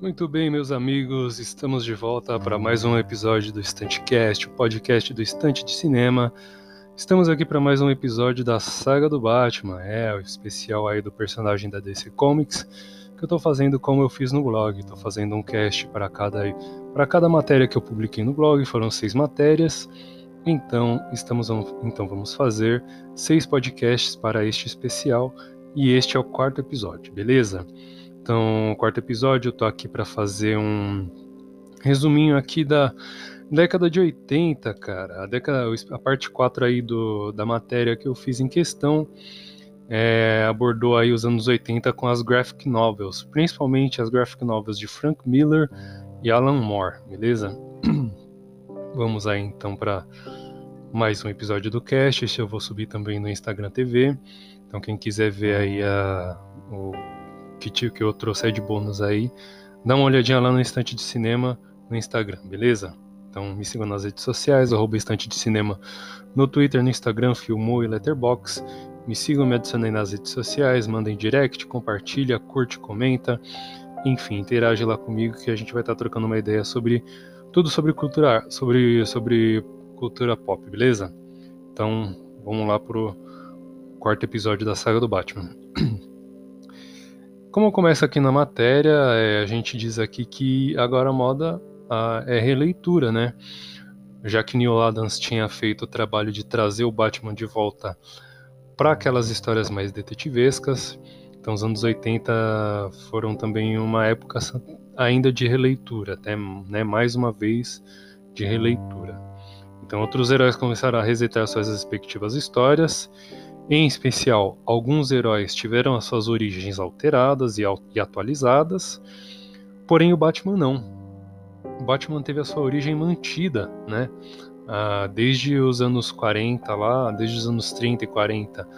Muito bem, meus amigos, estamos de volta para mais um episódio do Estantecast, o podcast do Estante de Cinema. Estamos aqui para mais um episódio da saga do Batman, é o especial aí do personagem da DC Comics, que eu estou fazendo como eu fiz no blog. Estou fazendo um cast para cada para cada matéria que eu publiquei no blog, foram seis matérias. Então, estamos então vamos fazer seis podcasts para este especial e este é o quarto episódio, beleza? Então, quarto episódio, eu tô aqui para fazer um resuminho aqui da década de 80, cara. A, década, a parte 4 aí do, da matéria que eu fiz em questão é, abordou aí os anos 80 com as graphic novels, principalmente as graphic novels de Frank Miller e Alan Moore, beleza? Vamos aí então para mais um episódio do cast. Esse eu vou subir também no Instagram TV. Então quem quiser ver aí a, o que, que eu trouxe de bônus aí, dá uma olhadinha lá no Estante de Cinema no Instagram, beleza? Então me sigam nas redes sociais, arroba Estante de Cinema no Twitter, no Instagram, Filmou e Letterbox. Me sigam, me adicionem nas redes sociais, mandem direct, compartilha, curte, comenta. Enfim, interage lá comigo que a gente vai estar trocando uma ideia sobre tudo sobre cultura, sobre, sobre cultura pop, beleza? Então, vamos lá pro quarto episódio da saga do Batman. Como começa aqui na matéria, é, a gente diz aqui que agora a moda a, é releitura, né? Já que Neil Adams tinha feito o trabalho de trazer o Batman de volta para aquelas histórias mais detetivescas, então os anos 80 foram também uma época ainda de releitura, até né, mais uma vez de releitura. Então outros heróis começaram a resetar suas respectivas histórias em especial, alguns heróis tiveram as suas origens alteradas e, e atualizadas, porém o Batman não. O Batman teve a sua origem mantida, né? Ah, desde os anos 40 lá, desde os anos 30 e 40,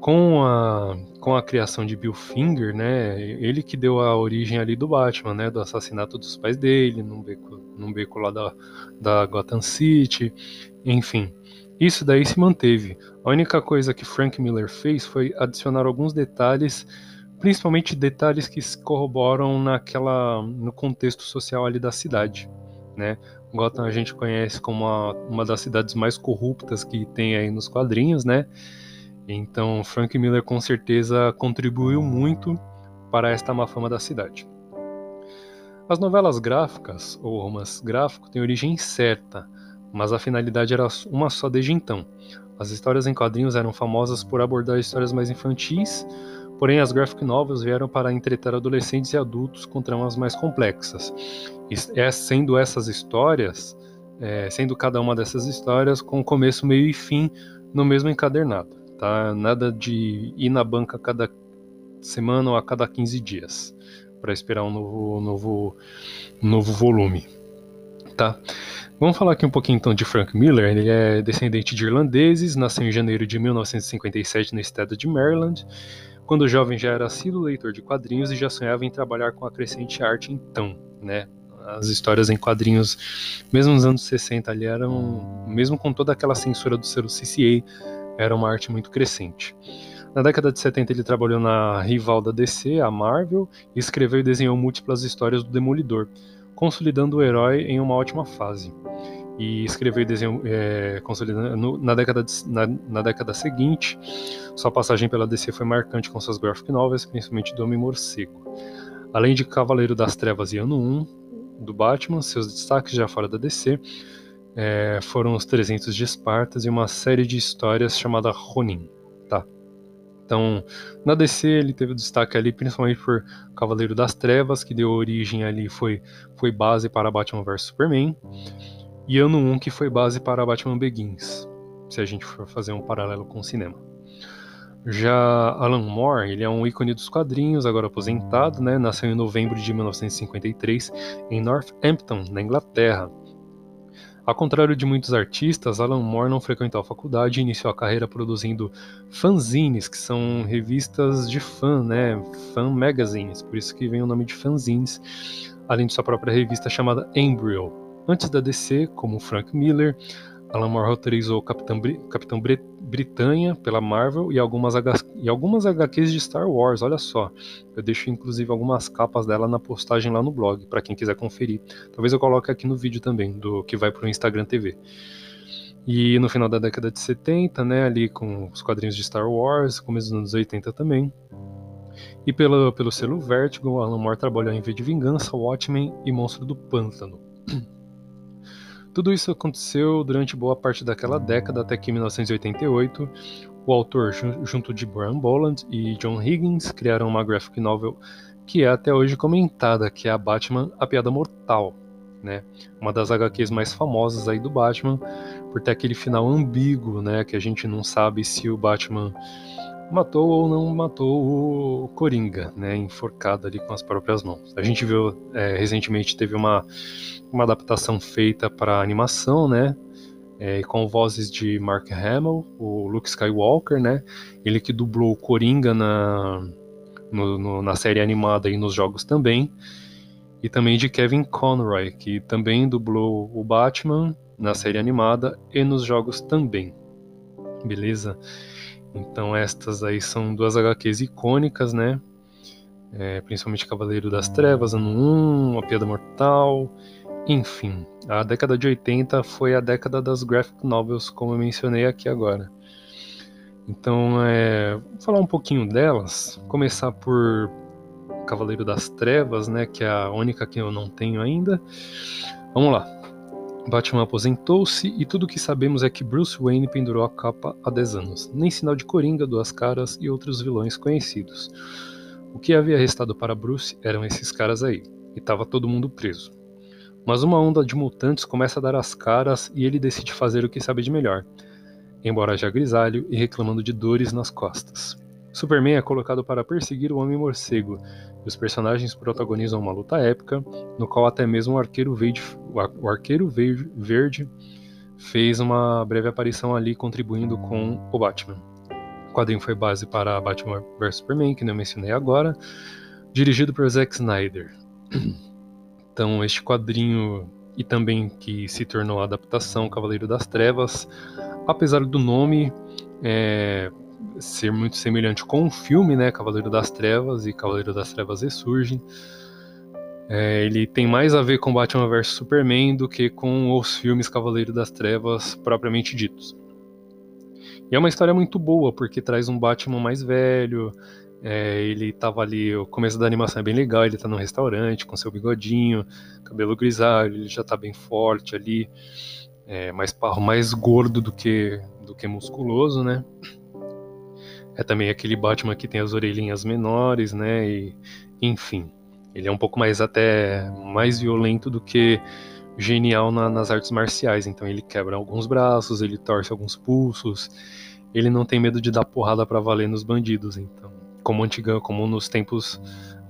com a, com a criação de Bill Finger, né? Ele que deu a origem ali do Batman, né? Do assassinato dos pais dele, num beco, num beco lá da, da Gotham City, enfim. Isso daí se manteve. A única coisa que Frank Miller fez foi adicionar alguns detalhes, principalmente detalhes que corroboram naquela no contexto social ali da cidade, né? Gotham a gente conhece como uma, uma das cidades mais corruptas que tem aí nos quadrinhos, né? Então Frank Miller com certeza contribuiu muito para esta má fama da cidade. As novelas gráficas ou romance gráfico têm origem incerta mas a finalidade era uma só desde então. As histórias em quadrinhos eram famosas por abordar histórias mais infantis, porém as graphic novels vieram para entreter adolescentes e adultos com tramas mais complexas. E é sendo essas histórias, é, sendo cada uma dessas histórias com começo, meio e fim no mesmo encadernado, tá? Nada de ir na banca a cada semana ou a cada 15 dias para esperar um novo, novo, novo volume, tá? Vamos falar aqui um pouquinho então de Frank Miller. Ele é descendente de irlandeses, nasceu em janeiro de 1957 no estado de Maryland. Quando jovem já era assíduo leitor de quadrinhos e já sonhava em trabalhar com a crescente arte então, né? As histórias em quadrinhos, mesmo nos anos 60 ali eram, mesmo com toda aquela censura do selo CCA, era uma arte muito crescente. Na década de 70 ele trabalhou na rival da DC, a Marvel, e escreveu e desenhou múltiplas histórias do Demolidor, consolidando o herói em uma ótima fase. E escreveu e desenhou, é, consolidando na década, de, na, na, década seguinte. Sua passagem pela DC foi marcante com suas graphic novels, principalmente do Homem-Morcego. Além de Cavaleiro das Trevas e Ano 1 do Batman, seus destaques já fora da DC é, foram os 300 de Espartas e uma série de histórias chamada Ronin. Tá. Então, na DC ele teve destaque ali principalmente por Cavaleiro das Trevas, que deu origem ali, foi, foi base para Batman vs Superman, e Ano 1, que foi base para Batman Begins, se a gente for fazer um paralelo com o cinema. Já Alan Moore, ele é um ícone dos quadrinhos, agora aposentado, né? Nasceu em novembro de 1953 em Northampton, na Inglaterra. Ao contrário de muitos artistas, Alan Moore não frequentou a faculdade e iniciou a carreira produzindo fanzines, que são revistas de fã, né? Fan magazines, por isso que vem o nome de fanzines, além de sua própria revista chamada Embryo. Antes da DC, como Frank Miller, Alan Moore roteirizou Capitão, Capitão Bri Britânia pela Marvel e algumas, e algumas HQs de Star Wars, olha só. Eu deixo inclusive algumas capas dela na postagem lá no blog, para quem quiser conferir. Talvez eu coloque aqui no vídeo também, do que vai pro Instagram TV. E no final da década de 70, né, ali com os quadrinhos de Star Wars, começo dos anos 80 também. E pelo, pelo selo Vertigo, Alan Moore trabalhou em V de Vingança, Watchmen e Monstro do Pântano. Tudo isso aconteceu durante boa parte daquela década, até que em 1988, o autor, junto de Brian Boland e John Higgins, criaram uma graphic novel que é até hoje comentada, que é a Batman A Piada Mortal, né? Uma das HQs mais famosas aí do Batman, por ter aquele final ambíguo, né? Que a gente não sabe se o Batman matou ou não matou o Coringa, né, enforcado ali com as próprias mãos. A gente viu é, recentemente teve uma, uma adaptação feita para animação, né, é, com vozes de Mark Hamill, o Luke Skywalker, né, ele que dublou o Coringa na, no, no, na série animada e nos jogos também, e também de Kevin Conroy, que também dublou o Batman na série animada e nos jogos também. Beleza? Então estas aí são duas HQs icônicas, né? É, principalmente Cavaleiro das Trevas, ano 1, A Piada Mortal, enfim. A década de 80 foi a década das graphic novels, como eu mencionei aqui agora. Então, é, vou falar um pouquinho delas. Começar por Cavaleiro das Trevas, né, que é a única que eu não tenho ainda. Vamos lá. Batman aposentou-se e tudo o que sabemos é que Bruce Wayne pendurou a capa há 10 anos. Nem sinal de Coringa, Duas Caras e outros vilões conhecidos. O que havia restado para Bruce eram esses caras aí, e estava todo mundo preso. Mas uma onda de mutantes começa a dar as caras e ele decide fazer o que sabe de melhor, embora já grisalho e reclamando de dores nas costas. Superman é colocado para perseguir o Homem-Morcego, e os personagens protagonizam uma luta épica, no qual até mesmo o Arqueiro Verde, o Arqueiro Verde fez uma breve aparição ali, contribuindo com o Batman. O quadrinho foi base para Batman vs Superman, que eu mencionei agora, dirigido por Zack Snyder. Então, este quadrinho, e também que se tornou a adaptação Cavaleiro das Trevas, apesar do nome, é, ser muito semelhante com o filme, né, Cavaleiro das Trevas e Cavaleiro das Trevas ressurge. É, ele tem mais a ver com Batman vs Superman do que com os filmes Cavaleiro das Trevas propriamente ditos. E é uma história muito boa, porque traz um Batman mais velho, é, ele tava ali, o começo da animação é bem legal, ele tá num restaurante com seu bigodinho, cabelo grisalho, ele já tá bem forte ali, é, mais, mais gordo do que, do que musculoso, né? É também aquele Batman que tem as orelhinhas menores, né? E, enfim, ele é um pouco mais até mais violento do que genial na, nas artes marciais. Então ele quebra alguns braços, ele torce alguns pulsos. Ele não tem medo de dar porrada para valer nos bandidos. Então, como antiga, como nos tempos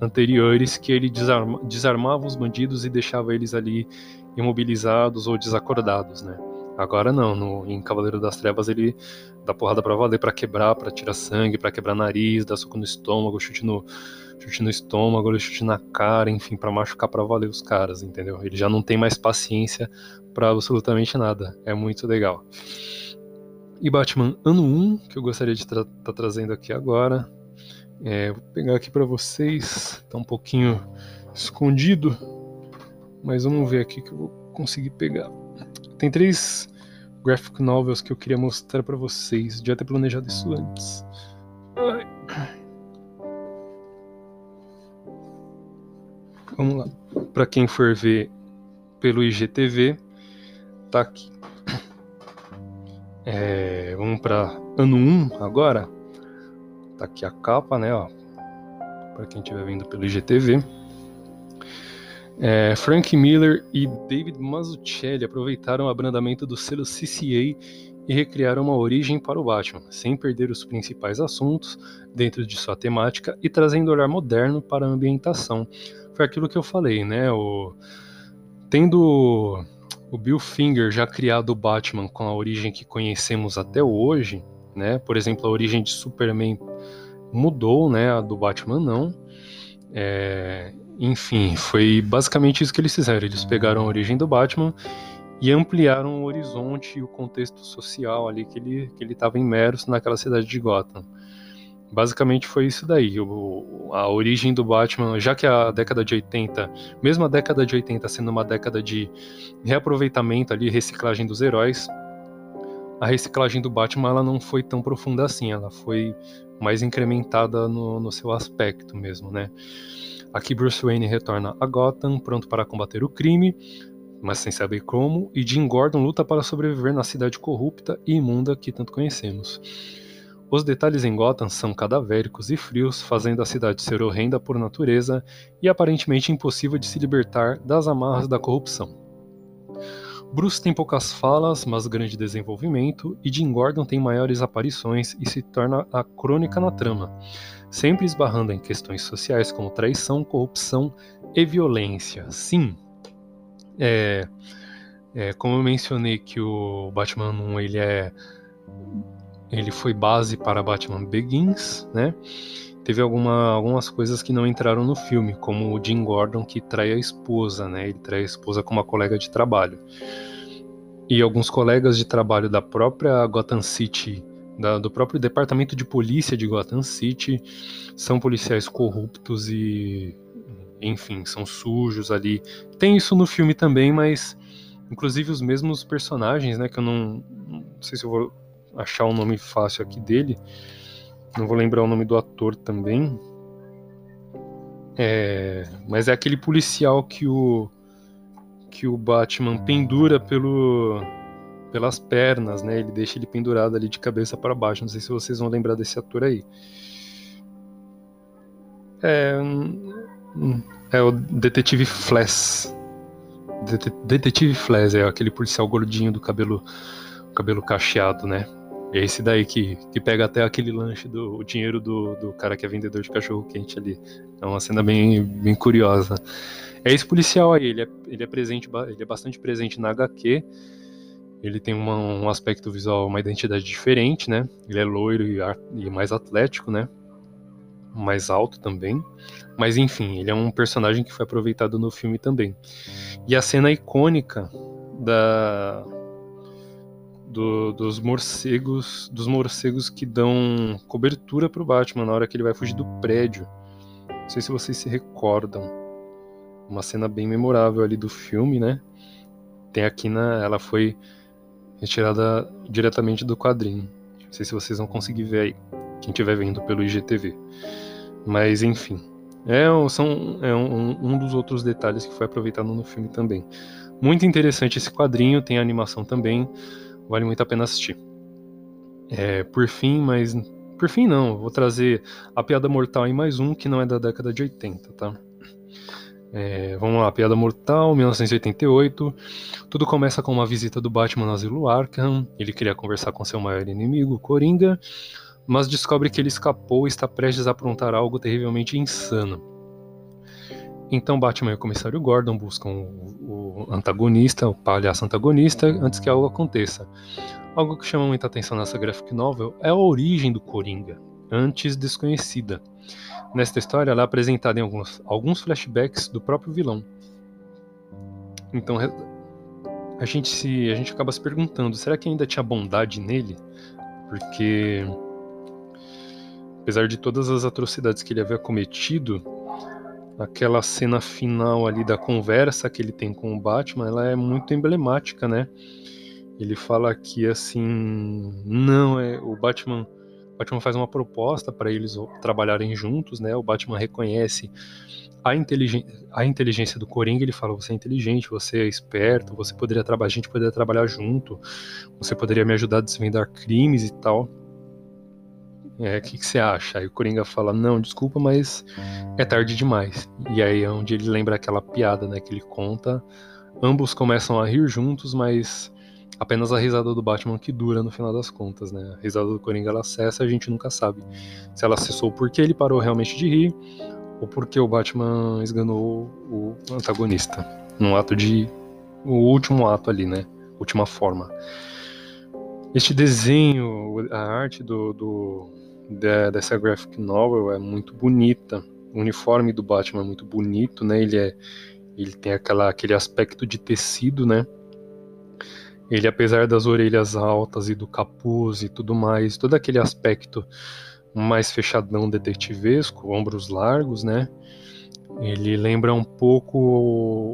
anteriores, que ele desarma, desarmava os bandidos e deixava eles ali imobilizados ou desacordados, né? Agora não, no, em Cavaleiro das Trevas ele dá porrada pra valer, pra quebrar, pra tirar sangue, pra quebrar nariz, dá soco no estômago, chute no, chute no estômago, chute na cara, enfim, pra machucar pra valer os caras, entendeu? Ele já não tem mais paciência para absolutamente nada. É muito legal. E Batman Ano 1, que eu gostaria de estar tá trazendo aqui agora. É, vou pegar aqui para vocês, tá um pouquinho escondido, mas vamos ver aqui que eu vou conseguir pegar. Tem três graphic novels que eu queria mostrar para vocês. Devia ter planejado isso antes. Ai. Vamos lá. Para quem for ver pelo IGTV, tá aqui. É, vamos para ano 1 agora. Tá aqui a capa, né, ó. Para quem estiver vendo pelo IGTV. É, Frank Miller e David Mazzucchelli aproveitaram o abrandamento do selo CCA e recriaram uma origem para o Batman, sem perder os principais assuntos dentro de sua temática e trazendo olhar moderno para a ambientação. Foi aquilo que eu falei, né? O... Tendo o Bill Finger já criado o Batman com a origem que conhecemos até hoje, né? Por exemplo, a origem de Superman mudou, né? A do Batman não. É, enfim, foi basicamente isso que eles fizeram. Eles pegaram a origem do Batman e ampliaram o horizonte e o contexto social ali que ele que ele estava imerso naquela cidade de Gotham. Basicamente foi isso daí, o, a origem do Batman, já que a década de 80, mesmo a década de 80 sendo uma década de reaproveitamento ali, reciclagem dos heróis, a reciclagem do Batman ela não foi tão profunda assim, ela foi mais incrementada no, no seu aspecto mesmo, né? Aqui Bruce Wayne retorna a Gotham, pronto para combater o crime, mas sem saber como, e Jim Gordon luta para sobreviver na cidade corrupta e imunda que tanto conhecemos. Os detalhes em Gotham são cadavéricos e frios, fazendo a cidade ser horrenda por natureza e aparentemente impossível de se libertar das amarras da corrupção. Bruce tem poucas falas, mas grande desenvolvimento, e Jim Gordon tem maiores aparições e se torna a crônica na trama, sempre esbarrando em questões sociais como traição, corrupção e violência. Sim, é, é, como eu mencionei que o Batman 1 ele é ele foi base para Batman Begins, né? Teve alguma, algumas coisas que não entraram no filme, como o Jim Gordon que trai a esposa, né? Ele trai a esposa com uma colega de trabalho. E alguns colegas de trabalho da própria Gotham City, da, do próprio departamento de polícia de Gotham City, são policiais corruptos e, enfim, são sujos ali. Tem isso no filme também, mas inclusive os mesmos personagens, né? Que eu não, não sei se eu vou achar o um nome fácil aqui dele. Não vou lembrar o nome do ator também. É, mas é aquele policial que o que o Batman pendura pelo pelas pernas, né? Ele deixa ele pendurado ali de cabeça para baixo. Não sei se vocês vão lembrar desse ator aí. É, é o detetive Flash. Detetive Flash é aquele policial gordinho do cabelo cabelo cacheado, né? É esse daí que, que pega até aquele lanche do dinheiro do, do cara que é vendedor de cachorro quente ali. É uma cena bem, bem curiosa. É esse policial aí, ele é, ele é presente, ele é bastante presente na HQ. Ele tem uma, um aspecto visual, uma identidade diferente, né? Ele é loiro e, e mais atlético, né? Mais alto também. Mas enfim, ele é um personagem que foi aproveitado no filme também. E a cena icônica da, do, dos morcegos, dos morcegos que dão cobertura para o Batman na hora que ele vai fugir do prédio. Não sei se vocês se recordam. Uma cena bem memorável ali do filme, né? Tem aqui na, ela foi retirada diretamente do quadrinho. Não sei se vocês vão conseguir ver aí, quem estiver vendo pelo IGTV. Mas enfim, é, são, é um, um dos outros detalhes que foi aproveitado no filme também. Muito interessante esse quadrinho, tem animação também. Vale muito a pena assistir. É, por fim, mas. Por fim, não. Vou trazer A Piada Mortal em mais um, que não é da década de 80, tá? É, vamos lá, Piada Mortal, 1988. Tudo começa com uma visita do Batman no asilo Arkham. Ele queria conversar com seu maior inimigo, Coringa, mas descobre que ele escapou e está prestes a aprontar algo terrivelmente insano. Então Batman e o comissário Gordon buscam o, antagonista, o palhaço antagonista, antes que algo aconteça. Algo que chama muita atenção nessa graphic novel é a origem do Coringa, antes desconhecida. Nesta história, ela é apresentada em alguns, alguns flashbacks do próprio vilão. Então a gente se a gente acaba se perguntando, será que ainda tinha bondade nele? Porque apesar de todas as atrocidades que ele havia cometido, aquela cena final ali da conversa que ele tem com o Batman, ela é muito emblemática, né? Ele fala que assim, não é o Batman, Batman faz uma proposta para eles trabalharem juntos, né? O Batman reconhece a, a inteligência do Coringa, ele fala: "Você é inteligente, você é esperto, você poderia trabalhar, a gente poderia trabalhar junto, você poderia me ajudar a desvendar crimes e tal". É, o que, que você acha? Aí o Coringa fala, não, desculpa, mas é tarde demais. E aí é onde ele lembra aquela piada, né, que ele conta. Ambos começam a rir juntos, mas apenas a risada do Batman que dura no final das contas, né? A risada do Coringa ela cessa, a gente nunca sabe se ela cessou porque ele parou realmente de rir ou porque o Batman esganou o antagonista. Num ato de. O último ato ali, né? Última forma. Este desenho, a arte do, do de, dessa graphic novel é muito bonita. O uniforme do Batman é muito bonito, né? Ele é ele tem aquela, aquele aspecto de tecido, né? Ele, apesar das orelhas altas e do capuz e tudo mais, todo aquele aspecto mais fechadão detetivesco, ombros largos, né? Ele lembra um pouco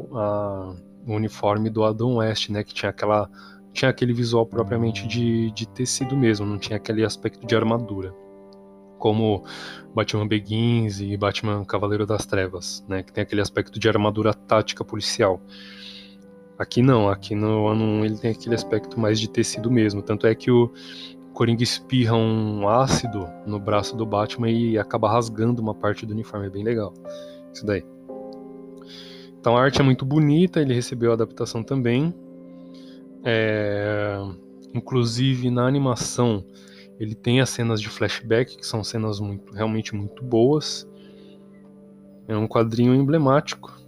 o uniforme do Adam West, né? Que tinha aquela tinha aquele visual propriamente de, de tecido mesmo, não tinha aquele aspecto de armadura. Como Batman Begins e Batman Cavaleiro das Trevas, né? Que tem aquele aspecto de armadura tática policial. Aqui não, aqui no ano ele tem aquele aspecto mais de tecido mesmo. Tanto é que o Coringa espirra um ácido no braço do Batman e acaba rasgando uma parte do uniforme. É bem legal. Isso daí. Então a arte é muito bonita, ele recebeu a adaptação também. É... Inclusive na animação ele tem as cenas de flashback, que são cenas muito, realmente muito boas. É um quadrinho emblemático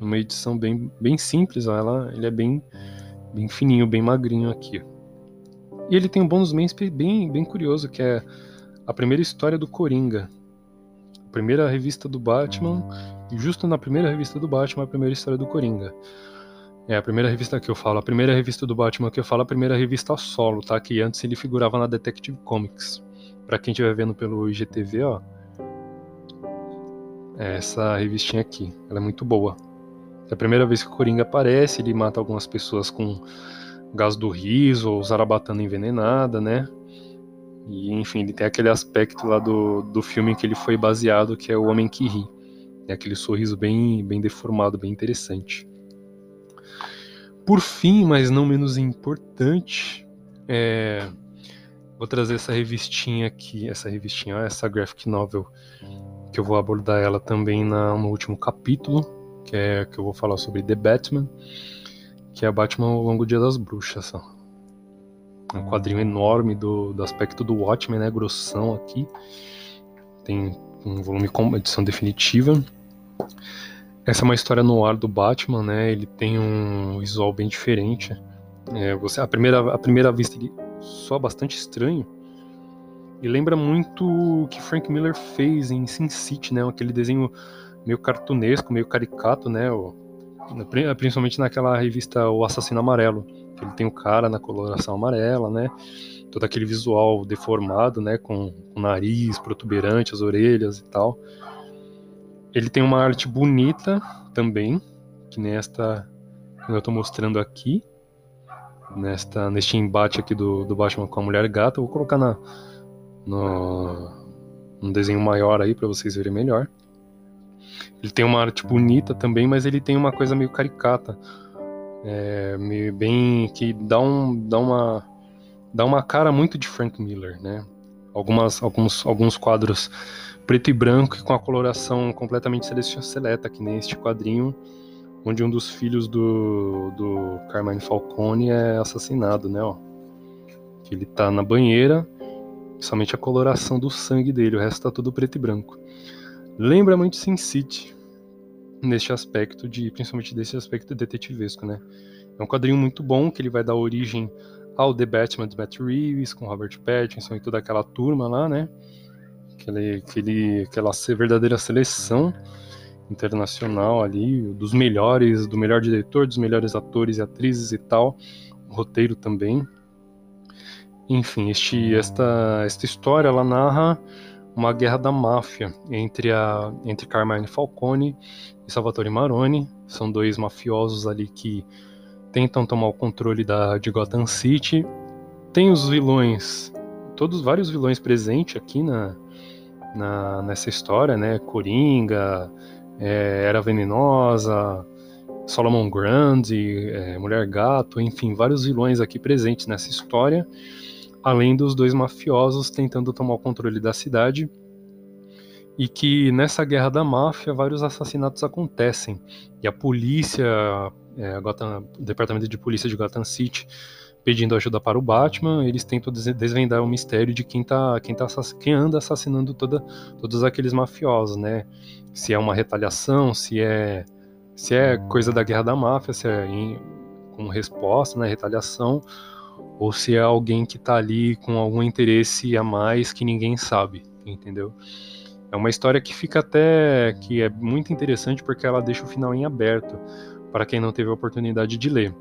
uma edição bem, bem simples, ó, ela, ele é bem, bem fininho, bem magrinho aqui. E ele tem um bônus bem, bem curioso, que é a primeira história do Coringa. A primeira revista do Batman, e justo na primeira revista do Batman, a primeira história do Coringa. É a primeira revista que eu falo, a primeira revista do Batman que eu falo, a primeira revista solo, tá? Que antes ele figurava na Detective Comics. Para quem estiver vendo pelo IGTV, ó. É essa revistinha aqui, ela é muito boa. É a primeira vez que o Coringa aparece, ele mata algumas pessoas com gás do riso ou zarabatana envenenada, né? E enfim, ele tem aquele aspecto lá do, do filme que ele foi baseado, que é o Homem que Ri. É aquele sorriso bem, bem deformado, bem interessante. Por fim, mas não menos importante, é... vou trazer essa revistinha aqui, essa revistinha, essa graphic novel, que eu vou abordar ela também na, no último capítulo, que é que eu vou falar sobre The Batman, que é Batman ao longo do Dia das Bruxas. É um quadrinho enorme do, do aspecto do Watchmen, né? Grossão aqui. Tem um volume com edição definitiva. Essa é uma história no ar do Batman, né? Ele tem um visual bem diferente. É, você, a, primeira, a primeira vista ele só bastante estranho. E lembra muito o que Frank Miller fez em Sin City, né? Aquele desenho meio cartunesco, meio caricato, né? O, principalmente naquela revista O Assassino Amarelo, ele tem o cara na coloração amarela, né? Todo aquele visual deformado, né? Com o nariz protuberante, as orelhas e tal. Ele tem uma arte bonita também, que nesta que eu estou mostrando aqui, nesta neste embate aqui do, do Batman com a Mulher Gata. Vou colocar na no, um desenho maior aí para vocês verem melhor. Ele tem uma arte bonita também, mas ele tem uma coisa meio caricata. É, meio bem. que dá, um, dá, uma, dá uma cara muito de Frank Miller, né? Algumas, alguns, alguns quadros preto e branco e com a coloração completamente seleta, que nem este quadrinho, onde um dos filhos do, do Carmine Falcone é assassinado, né? Ó. Ele tá na banheira, somente a coloração do sangue dele, o resto tá tudo preto e branco lembra muito Sin City neste aspecto de, principalmente desse aspecto detetivesco, né? É um quadrinho muito bom que ele vai dar origem ao The Batman de Matt Reeves com Robert Pattinson e toda aquela turma lá, né? Aquele, aquele, aquela verdadeira seleção internacional ali, dos melhores, do melhor diretor, dos melhores atores e atrizes e tal, roteiro também. Enfim, este, esta, esta história ela narra uma guerra da máfia entre, a, entre Carmine Falcone e Salvatore Maroni. São dois mafiosos ali que tentam tomar o controle da, de Gotham City. Tem os vilões, todos vários vilões presentes aqui na, na nessa história, né? Coringa, é, Era Venenosa, Solomon Grande, é, Mulher Gato, enfim, vários vilões aqui presentes nessa história além dos dois mafiosos tentando tomar o controle da cidade. E que nessa guerra da máfia vários assassinatos acontecem. E a polícia, é, Gotham, o departamento de polícia de Gotham City, pedindo ajuda para o Batman, eles tentam desvendar o mistério de quem, tá, quem, tá, quem anda assassinando toda, todos aqueles mafiosos, né? Se é uma retaliação, se é, se é coisa da guerra da máfia, se é em, com resposta, né, retaliação, ou se é alguém que está ali com algum interesse a mais que ninguém sabe, entendeu? É uma história que fica até que é muito interessante porque ela deixa o final em aberto para quem não teve a oportunidade de ler.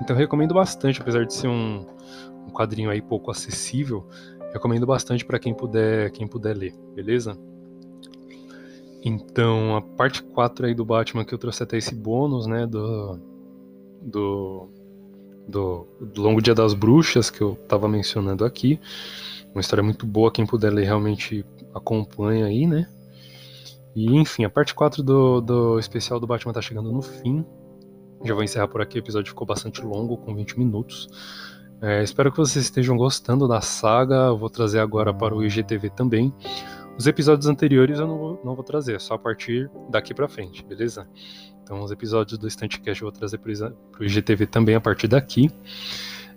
Então eu recomendo bastante, apesar de ser um, um quadrinho aí pouco acessível, recomendo bastante para quem puder, quem puder ler, beleza? Então, a parte 4 aí do Batman que eu trouxe até esse bônus, né, do do, do, do Longo Dia das Bruxas que eu estava mencionando aqui. Uma história muito boa, quem puder ler realmente acompanha aí, né? E enfim, a parte 4 do, do especial do Batman tá chegando no fim. Já vou encerrar por aqui, o episódio ficou bastante longo, com 20 minutos. É, espero que vocês estejam gostando da saga. Eu vou trazer agora para o IGTV também. Os episódios anteriores eu não vou, não vou trazer, só a partir daqui para frente, beleza? Então, os episódios do Cash eu vou trazer para o IGTV também a partir daqui.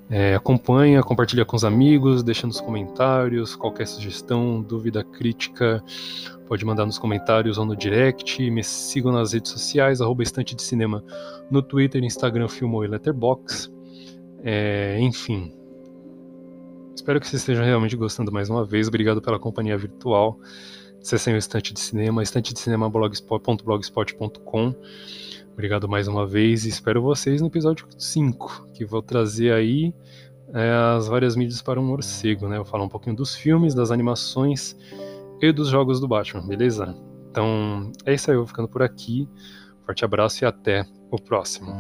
É, acompanha, compartilha com os amigos, deixa nos comentários qualquer sugestão, dúvida, crítica, pode mandar nos comentários ou no direct. Me sigam nas redes sociais, arroba Estante de Cinema no Twitter, Instagram, Filmo e Letterboxd. É, enfim, espero que vocês estejam realmente gostando mais uma vez. Obrigado pela companhia virtual. Acessem o Estante de Cinema, estante de cinema blogspot.blogspot.com. Obrigado mais uma vez e espero vocês no episódio 5, que vou trazer aí é, as várias mídias para um morcego, né? Vou falar um pouquinho dos filmes, das animações e dos jogos do Batman, beleza? Então é isso aí, eu vou ficando por aqui. Forte abraço e até o próximo.